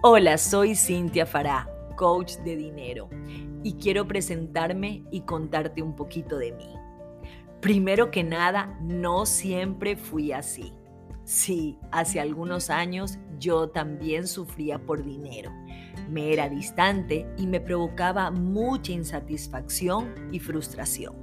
Hola, soy Cintia Fará, coach de dinero, y quiero presentarme y contarte un poquito de mí. Primero que nada, no siempre fui así. Sí, hace algunos años yo también sufría por dinero. Me era distante y me provocaba mucha insatisfacción y frustración.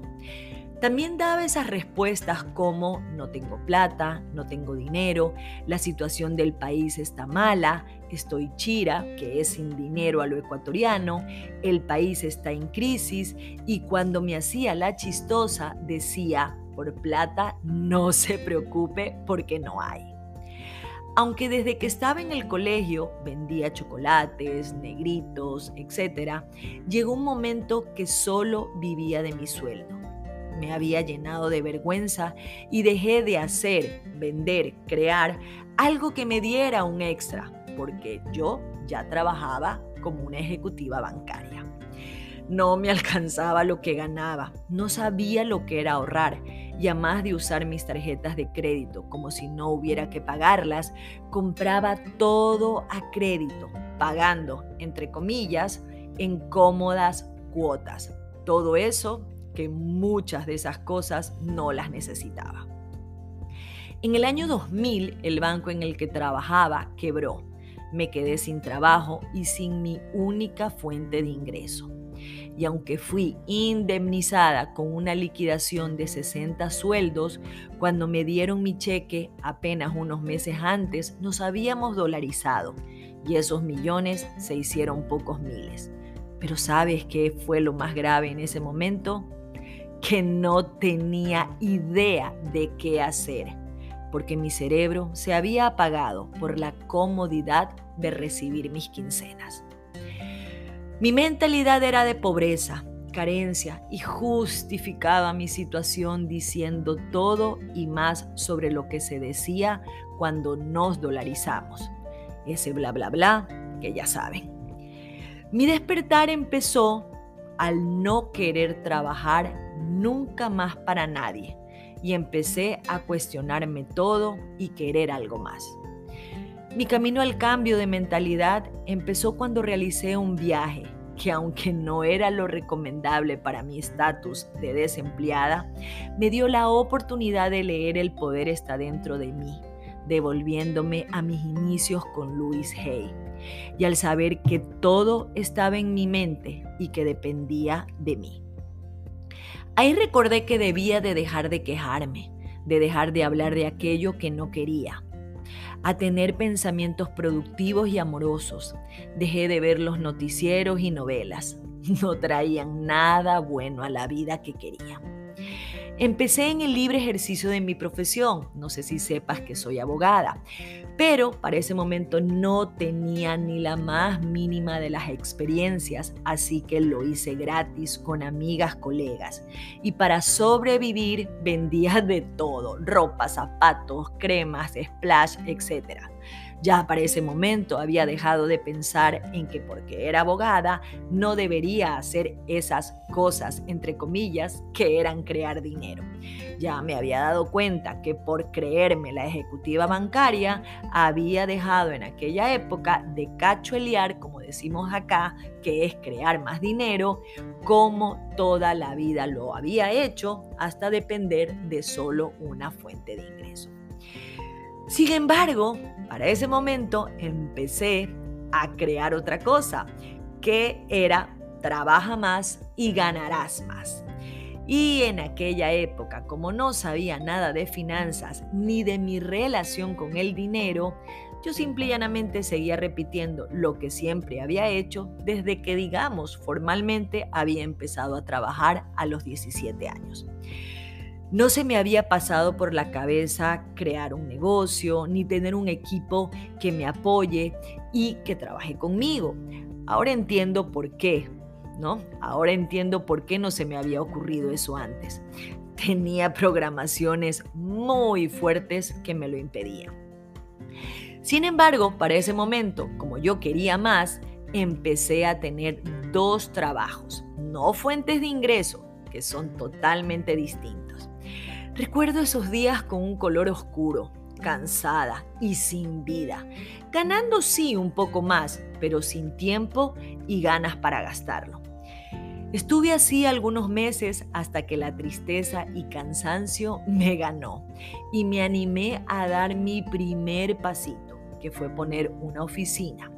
También daba esas respuestas como no tengo plata, no tengo dinero, la situación del país está mala, estoy chira, que es sin dinero a lo ecuatoriano, el país está en crisis y cuando me hacía la chistosa decía, por plata no se preocupe porque no hay. Aunque desde que estaba en el colegio vendía chocolates, negritos, etc., llegó un momento que solo vivía de mi sueldo me había llenado de vergüenza y dejé de hacer, vender, crear algo que me diera un extra, porque yo ya trabajaba como una ejecutiva bancaria. No me alcanzaba lo que ganaba, no sabía lo que era ahorrar y además de usar mis tarjetas de crédito como si no hubiera que pagarlas, compraba todo a crédito, pagando, entre comillas, en cómodas cuotas. Todo eso que muchas de esas cosas no las necesitaba. En el año 2000, el banco en el que trabajaba quebró. Me quedé sin trabajo y sin mi única fuente de ingreso. Y aunque fui indemnizada con una liquidación de 60 sueldos, cuando me dieron mi cheque apenas unos meses antes, nos habíamos dolarizado y esos millones se hicieron pocos miles. Pero ¿sabes qué fue lo más grave en ese momento? que no tenía idea de qué hacer, porque mi cerebro se había apagado por la comodidad de recibir mis quincenas. Mi mentalidad era de pobreza, carencia y justificaba mi situación diciendo todo y más sobre lo que se decía cuando nos dolarizamos. Ese bla bla bla que ya saben. Mi despertar empezó al no querer trabajar nunca más para nadie y empecé a cuestionarme todo y querer algo más. Mi camino al cambio de mentalidad empezó cuando realicé un viaje que aunque no era lo recomendable para mi estatus de desempleada, me dio la oportunidad de leer El poder está dentro de mí, devolviéndome a mis inicios con Louis Hay. Y al saber que todo estaba en mi mente y que dependía de mí. Ahí recordé que debía de dejar de quejarme, de dejar de hablar de aquello que no quería, a tener pensamientos productivos y amorosos. Dejé de ver los noticieros y novelas. No traían nada bueno a la vida que quería. Empecé en el libre ejercicio de mi profesión, no sé si sepas que soy abogada, pero para ese momento no tenía ni la más mínima de las experiencias, así que lo hice gratis con amigas, colegas. Y para sobrevivir vendía de todo, ropa, zapatos, cremas, splash, etc. Ya para ese momento había dejado de pensar en que porque era abogada no debería hacer esas cosas, entre comillas, que eran crear dinero. Ya me había dado cuenta que por creerme la ejecutiva bancaria había dejado en aquella época de cachuelear, como decimos acá, que es crear más dinero, como toda la vida lo había hecho hasta depender de solo una fuente de ingreso. Sin embargo, para ese momento empecé a crear otra cosa, que era trabaja más y ganarás más. Y en aquella época, como no sabía nada de finanzas ni de mi relación con el dinero, yo simple y llanamente seguía repitiendo lo que siempre había hecho desde que, digamos, formalmente había empezado a trabajar a los 17 años. No se me había pasado por la cabeza crear un negocio, ni tener un equipo que me apoye y que trabaje conmigo. Ahora entiendo por qué, ¿no? Ahora entiendo por qué no se me había ocurrido eso antes. Tenía programaciones muy fuertes que me lo impedían. Sin embargo, para ese momento, como yo quería más, empecé a tener dos trabajos, no fuentes de ingreso, que son totalmente distintos. Recuerdo esos días con un color oscuro, cansada y sin vida, ganando sí un poco más, pero sin tiempo y ganas para gastarlo. Estuve así algunos meses hasta que la tristeza y cansancio me ganó y me animé a dar mi primer pasito, que fue poner una oficina.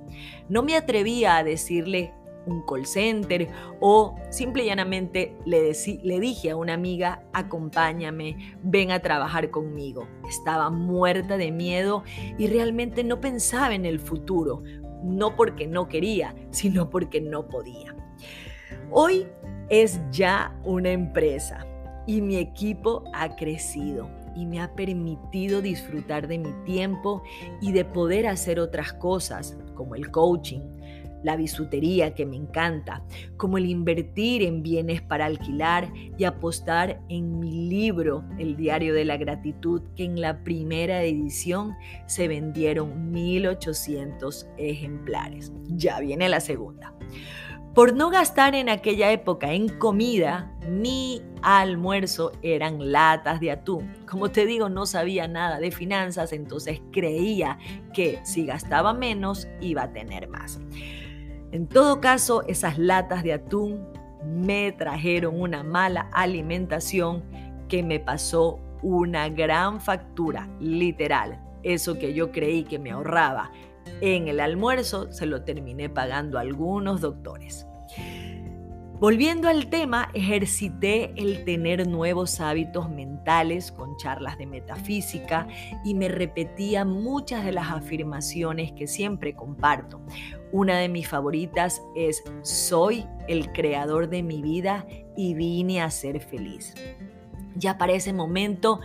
No me atrevía a decirle un call center o simple y llanamente le, le dije a una amiga, acompáñame, ven a trabajar conmigo. Estaba muerta de miedo y realmente no pensaba en el futuro, no porque no quería, sino porque no podía. Hoy es ya una empresa y mi equipo ha crecido y me ha permitido disfrutar de mi tiempo y de poder hacer otras cosas como el coaching, la bisutería que me encanta, como el invertir en bienes para alquilar y apostar en mi libro, El Diario de la Gratitud, que en la primera edición se vendieron 1.800 ejemplares. Ya viene la segunda. Por no gastar en aquella época en comida, mi almuerzo eran latas de atún. Como te digo, no sabía nada de finanzas, entonces creía que si gastaba menos iba a tener más. En todo caso, esas latas de atún me trajeron una mala alimentación que me pasó una gran factura, literal. Eso que yo creí que me ahorraba en el almuerzo se lo terminé pagando a algunos doctores. Volviendo al tema, ejercité el tener nuevos hábitos mentales con charlas de metafísica y me repetía muchas de las afirmaciones que siempre comparto. Una de mis favoritas es, soy el creador de mi vida y vine a ser feliz. Ya para ese momento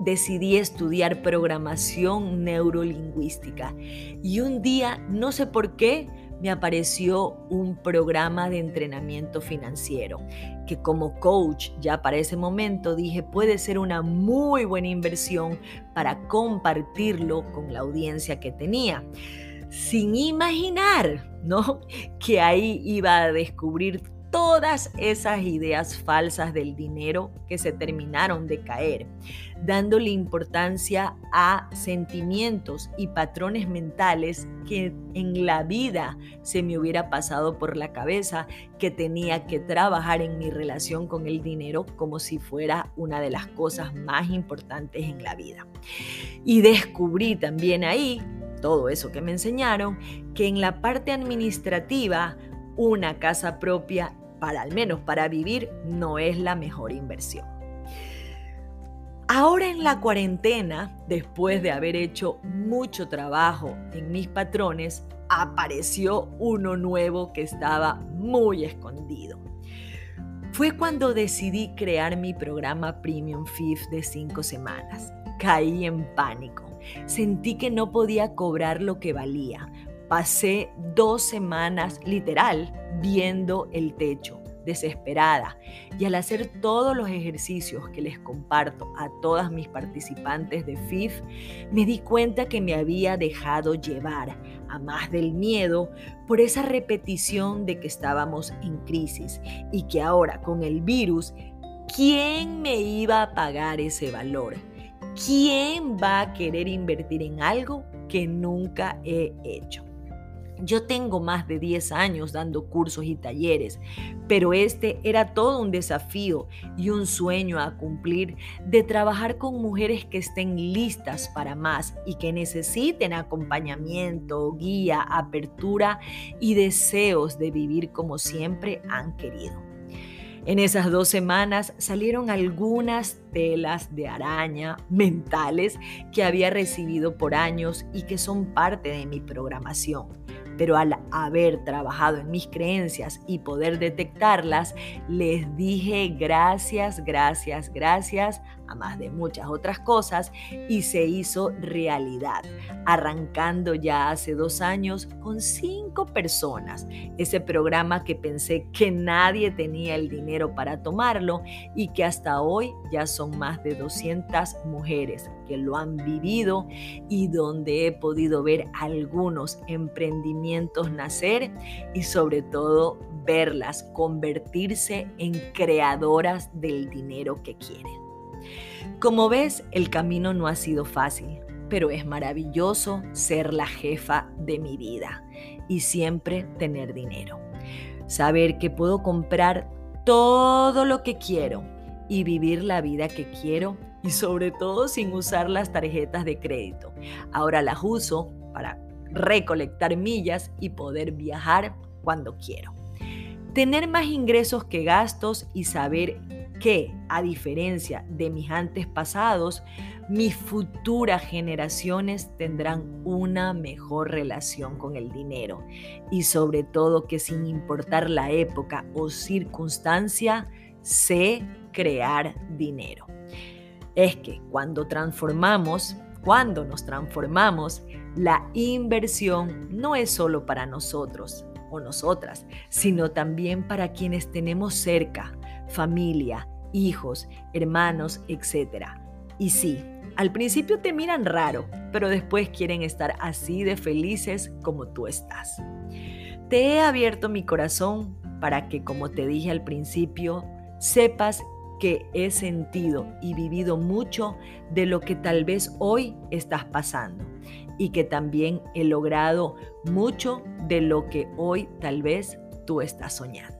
decidí estudiar programación neurolingüística y un día, no sé por qué, me apareció un programa de entrenamiento financiero que como coach ya para ese momento dije puede ser una muy buena inversión para compartirlo con la audiencia que tenía. Sin imaginar, ¿no? Que ahí iba a descubrir todas esas ideas falsas del dinero que se terminaron de caer, dándole importancia a sentimientos y patrones mentales que en la vida se me hubiera pasado por la cabeza que tenía que trabajar en mi relación con el dinero como si fuera una de las cosas más importantes en la vida. Y descubrí también ahí todo eso que me enseñaron, que en la parte administrativa una casa propia, para al menos para vivir, no es la mejor inversión. Ahora en la cuarentena, después de haber hecho mucho trabajo en mis patrones, apareció uno nuevo que estaba muy escondido. Fue cuando decidí crear mi programa Premium FIF de cinco semanas. Caí en pánico. Sentí que no podía cobrar lo que valía, Pasé dos semanas literal viendo el techo, desesperada, y al hacer todos los ejercicios que les comparto a todas mis participantes de FIF, me di cuenta que me había dejado llevar, a más del miedo, por esa repetición de que estábamos en crisis y que ahora con el virus, ¿quién me iba a pagar ese valor? ¿Quién va a querer invertir en algo que nunca he hecho? Yo tengo más de 10 años dando cursos y talleres, pero este era todo un desafío y un sueño a cumplir de trabajar con mujeres que estén listas para más y que necesiten acompañamiento, guía, apertura y deseos de vivir como siempre han querido. En esas dos semanas salieron algunas telas de araña mentales que había recibido por años y que son parte de mi programación pero al haber trabajado en mis creencias y poder detectarlas, les dije gracias, gracias, gracias a más de muchas otras cosas y se hizo realidad, arrancando ya hace dos años con cinco personas. Ese programa que pensé que nadie tenía el dinero para tomarlo y que hasta hoy ya son más de 200 mujeres que lo han vivido y donde he podido ver algunos emprendimientos nacer y sobre todo verlas convertirse en creadoras del dinero que quieren. Como ves, el camino no ha sido fácil, pero es maravilloso ser la jefa de mi vida y siempre tener dinero. Saber que puedo comprar todo lo que quiero y vivir la vida que quiero y sobre todo sin usar las tarjetas de crédito. Ahora las uso para recolectar millas y poder viajar cuando quiero. Tener más ingresos que gastos y saber que, a diferencia de mis antepasados, mis futuras generaciones tendrán una mejor relación con el dinero y sobre todo que sin importar la época o circunstancia, sé crear dinero. Es que cuando transformamos, cuando nos transformamos, la inversión no es solo para nosotros o nosotras, sino también para quienes tenemos cerca, familia, hijos, hermanos, etc. Y sí, al principio te miran raro, pero después quieren estar así de felices como tú estás. Te he abierto mi corazón para que, como te dije al principio, sepas que he sentido y vivido mucho de lo que tal vez hoy estás pasando y que también he logrado mucho de lo que hoy tal vez tú estás soñando.